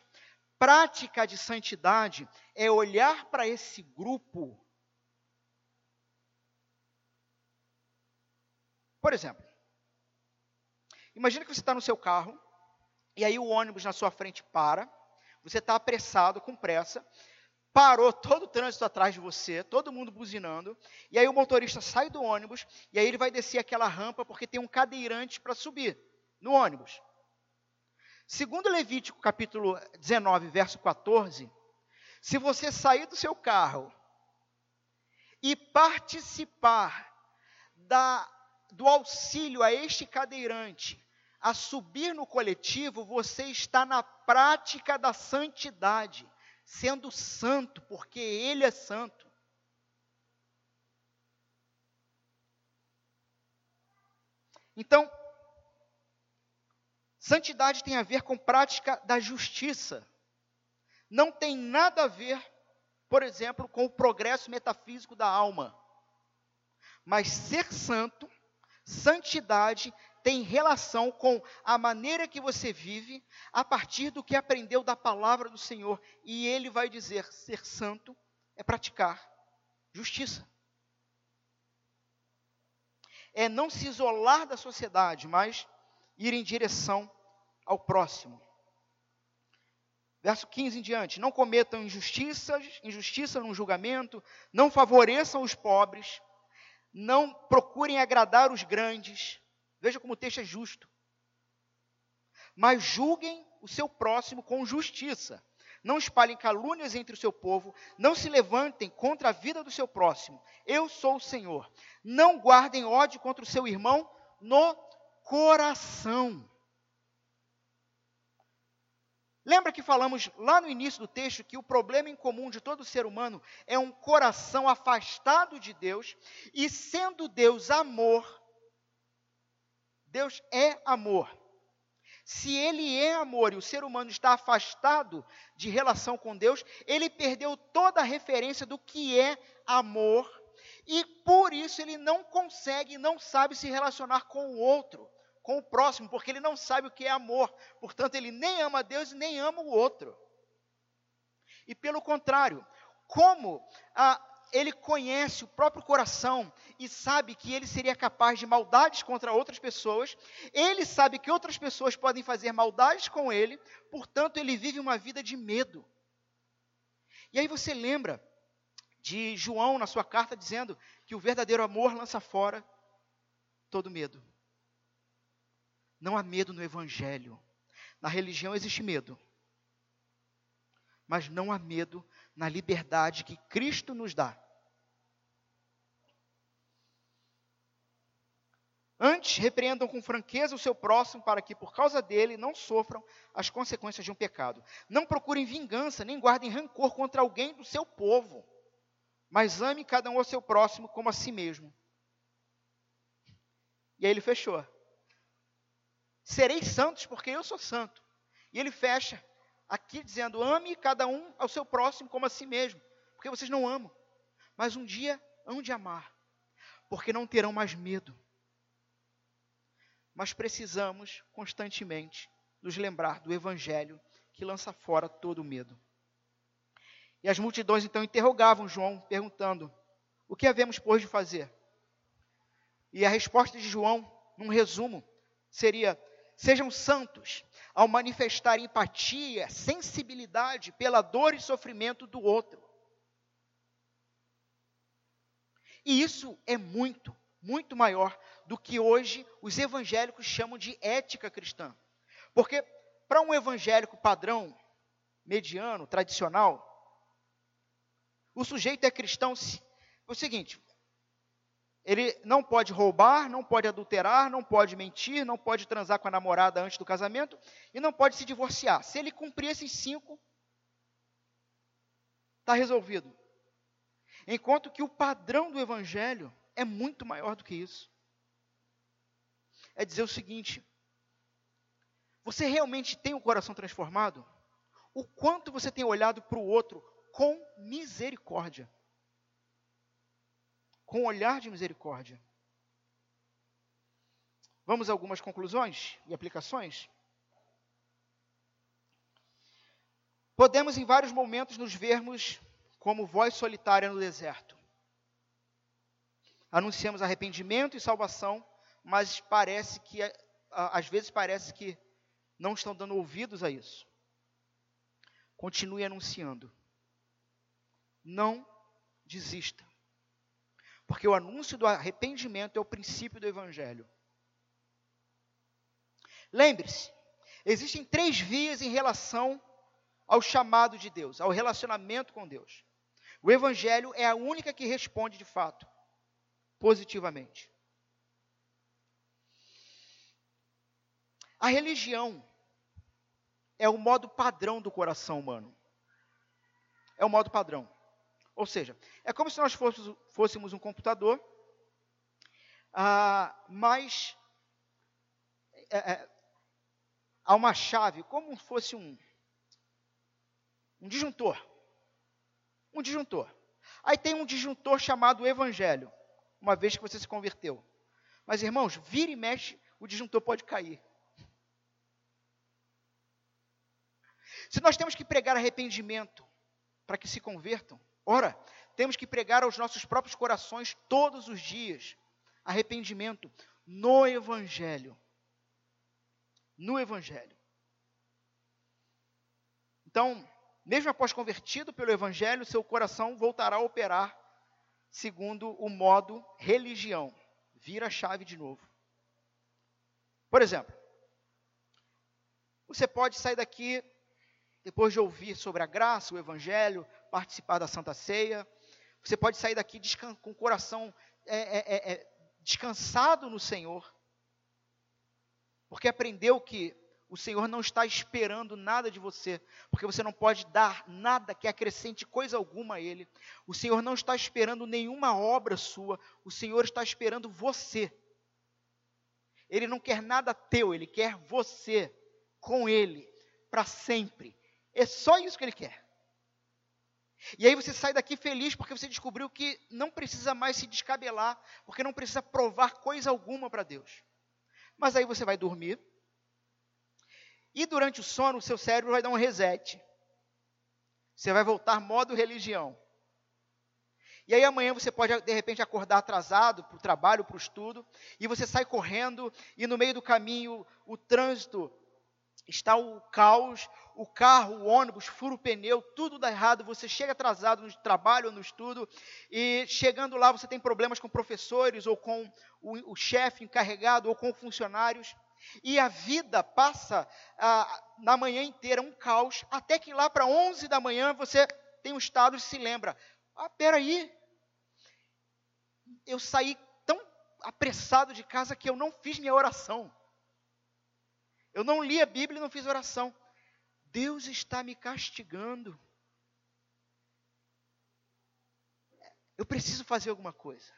prática de santidade é olhar para esse grupo Por exemplo, imagina que você está no seu carro, e aí o ônibus na sua frente para, você está apressado, com pressa, parou todo o trânsito atrás de você, todo mundo buzinando, e aí o motorista sai do ônibus, e aí ele vai descer aquela rampa porque tem um cadeirante para subir no ônibus. Segundo Levítico capítulo 19, verso 14, se você sair do seu carro e participar da do auxílio a este cadeirante a subir no coletivo, você está na prática da santidade, sendo santo, porque ele é santo. Então, santidade tem a ver com prática da justiça. Não tem nada a ver, por exemplo, com o progresso metafísico da alma. Mas ser santo Santidade tem relação com a maneira que você vive a partir do que aprendeu da palavra do Senhor. E ele vai dizer: ser santo é praticar justiça. É não se isolar da sociedade, mas ir em direção ao próximo. Verso 15 em diante: Não cometam injustiças, injustiça no julgamento, não favoreçam os pobres, não procurem agradar os grandes. Veja como o texto é justo. Mas julguem o seu próximo com justiça. Não espalhem calúnias entre o seu povo. Não se levantem contra a vida do seu próximo. Eu sou o Senhor. Não guardem ódio contra o seu irmão no coração. Lembra que falamos lá no início do texto que o problema em comum de todo ser humano é um coração afastado de Deus e sendo Deus amor, Deus é amor. Se ele é amor e o ser humano está afastado de relação com Deus, ele perdeu toda a referência do que é amor e por isso ele não consegue, não sabe se relacionar com o outro com o próximo, porque ele não sabe o que é amor. Portanto, ele nem ama Deus nem ama o outro. E pelo contrário, como ah, ele conhece o próprio coração e sabe que ele seria capaz de maldades contra outras pessoas, ele sabe que outras pessoas podem fazer maldades com ele, portanto, ele vive uma vida de medo. E aí você lembra de João na sua carta dizendo que o verdadeiro amor lança fora todo medo. Não há medo no Evangelho. Na religião existe medo. Mas não há medo na liberdade que Cristo nos dá. Antes, repreendam com franqueza o seu próximo, para que por causa dele não sofram as consequências de um pecado. Não procurem vingança, nem guardem rancor contra alguém do seu povo, mas ame cada um ao seu próximo como a si mesmo. E aí ele fechou sereis santos, porque eu sou santo. E ele fecha aqui dizendo: ame cada um ao seu próximo como a si mesmo, porque vocês não amam. Mas um dia hão de amar, porque não terão mais medo. Mas precisamos constantemente nos lembrar do Evangelho que lança fora todo o medo. E as multidões então interrogavam João, perguntando: O que havemos, pois, de fazer? E a resposta de João, num resumo, seria: Sejam santos ao manifestar empatia, sensibilidade pela dor e sofrimento do outro. E isso é muito, muito maior do que hoje os evangélicos chamam de ética cristã. Porque para um evangélico padrão, mediano, tradicional, o sujeito é cristão. É o seguinte: ele não pode roubar, não pode adulterar, não pode mentir, não pode transar com a namorada antes do casamento e não pode se divorciar. Se ele cumprir esses cinco, está resolvido. Enquanto que o padrão do evangelho é muito maior do que isso é dizer o seguinte: você realmente tem o coração transformado? O quanto você tem olhado para o outro com misericórdia? Com olhar de misericórdia. Vamos a algumas conclusões e aplicações? Podemos em vários momentos nos vermos como voz solitária no deserto. Anunciamos arrependimento e salvação mas parece que, às vezes parece que não estão dando ouvidos a isso. Continue anunciando. Não desista. Porque o anúncio do arrependimento é o princípio do Evangelho. Lembre-se, existem três vias em relação ao chamado de Deus, ao relacionamento com Deus. O Evangelho é a única que responde de fato, positivamente. A religião é o modo padrão do coração humano. É o modo padrão. Ou seja, é como se nós fôssemos, um computador, ah, mas é, é, há uma chave, como se fosse um, um disjuntor. Um disjuntor. Aí tem um disjuntor chamado Evangelho, uma vez que você se converteu. Mas, irmãos, vira e mexe, o disjuntor pode cair. Se nós temos que pregar arrependimento para que se convertam, ora, temos que pregar aos nossos próprios corações todos os dias arrependimento no Evangelho. No Evangelho. Então, mesmo após convertido pelo Evangelho, seu coração voltará a operar segundo o modo religião. Vira a chave de novo. Por exemplo, você pode sair daqui depois de ouvir sobre a graça, o Evangelho, participar da Santa Ceia, você pode sair daqui com o coração é, é, é, é, descansado no Senhor, porque aprendeu que o Senhor não está esperando nada de você, porque você não pode dar nada que acrescente coisa alguma a Ele. O Senhor não está esperando nenhuma obra sua, o Senhor está esperando você. Ele não quer nada teu, Ele quer você com Ele, para sempre. É só isso que ele quer. E aí você sai daqui feliz porque você descobriu que não precisa mais se descabelar, porque não precisa provar coisa alguma para Deus. Mas aí você vai dormir, e durante o sono o seu cérebro vai dar um reset. Você vai voltar modo religião. E aí amanhã você pode, de repente, acordar atrasado para o trabalho, para o estudo, e você sai correndo, e no meio do caminho o trânsito está o caos, o carro, o ônibus, fura o pneu, tudo dá errado, você chega atrasado no trabalho ou no estudo, e chegando lá você tem problemas com professores, ou com o, o chefe encarregado, ou com funcionários, e a vida passa ah, na manhã inteira um caos, até que lá para 11 da manhã você tem um estado e se lembra, ah, peraí, eu saí tão apressado de casa que eu não fiz minha oração. Eu não li a Bíblia e não fiz oração. Deus está me castigando. Eu preciso fazer alguma coisa.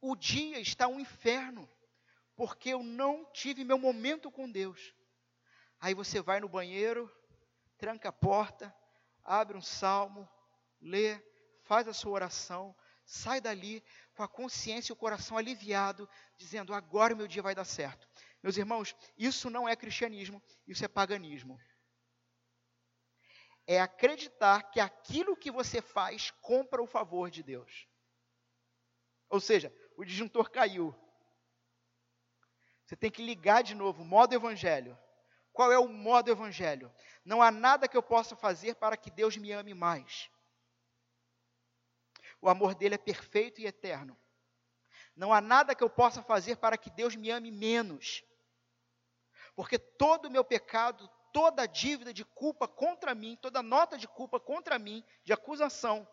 O dia está um inferno, porque eu não tive meu momento com Deus. Aí você vai no banheiro, tranca a porta, abre um salmo, lê, faz a sua oração, sai dali com a consciência e o coração aliviado, dizendo: agora o meu dia vai dar certo. Meus irmãos, isso não é cristianismo, isso é paganismo. É acreditar que aquilo que você faz compra o favor de Deus. Ou seja, o disjuntor caiu. Você tem que ligar de novo, modo evangelho. Qual é o modo evangelho? Não há nada que eu possa fazer para que Deus me ame mais. O amor dele é perfeito e eterno. Não há nada que eu possa fazer para que Deus me ame menos. Porque todo o meu pecado, toda dívida de culpa contra mim, toda nota de culpa contra mim, de acusação,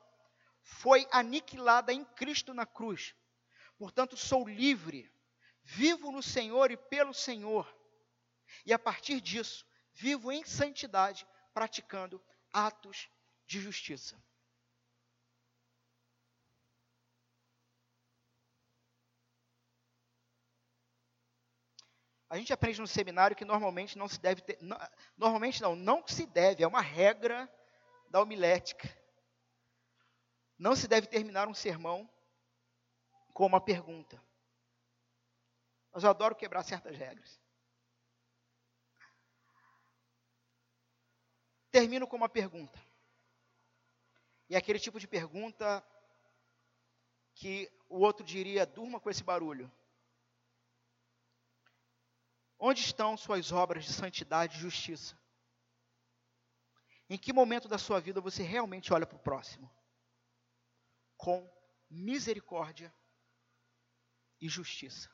foi aniquilada em Cristo na cruz. Portanto, sou livre, vivo no Senhor e pelo Senhor. E a partir disso, vivo em santidade, praticando atos de justiça. A gente aprende no seminário que normalmente não se deve ter, não, normalmente não, não se deve, é uma regra da homilética. Não se deve terminar um sermão com uma pergunta. Mas eu adoro quebrar certas regras. Termino com uma pergunta. E é aquele tipo de pergunta que o outro diria: durma com esse barulho. Onde estão suas obras de santidade e justiça? Em que momento da sua vida você realmente olha para o próximo? Com misericórdia e justiça.